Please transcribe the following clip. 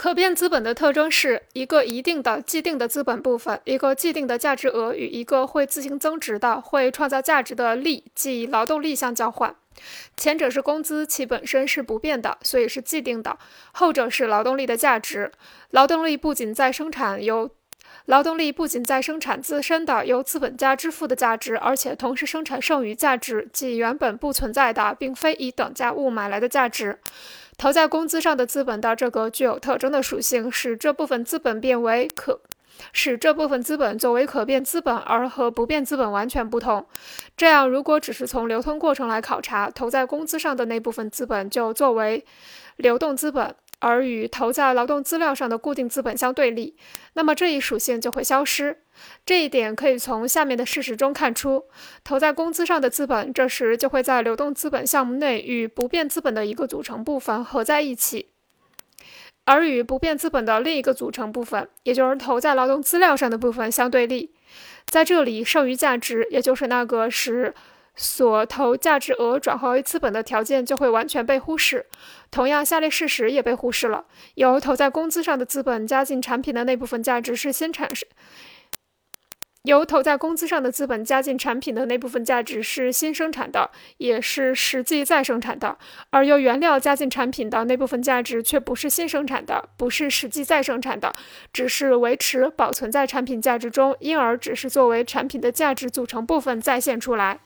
可变资本的特征是一个一定的既定的资本部分，一个既定的价值额与一个会自行增值的、会创造价值的力，即劳动力相交换。前者是工资，其本身是不变的，所以是既定的；后者是劳动力的价值，劳动力不仅在生产由劳动力不仅在生产自身的由资本家支付的价值，而且同时生产剩余价值，即原本不存在的，并非以等价物买来的价值。投在工资上的资本的这个具有特征的属性，使这部分资本变为可，使这部分资本作为可变资本，而和不变资本完全不同。这样，如果只是从流通过程来考察，投在工资上的那部分资本就作为流动资本。而与投在劳动资料上的固定资本相对立，那么这一属性就会消失。这一点可以从下面的事实中看出：投在工资上的资本，这时就会在流动资本项目内与不变资本的一个组成部分合在一起，而与不变资本的另一个组成部分，也就是投在劳动资料上的部分相对立。在这里，剩余价值，也就是那个使所投价值额转化为资本的条件就会完全被忽视。同样，下列事实也被忽视了：由投在工资上的资本加进产品的那部分价值是新产生；由投在工资上的资本加进产品的那部分价值是新生产的，也是实际再生产的；而由原料加进产品的那部分价值却不是新生产的，不是实际再生产的，只是维持保存在产品价值中，因而只是作为产品的价值组成部分再现出来。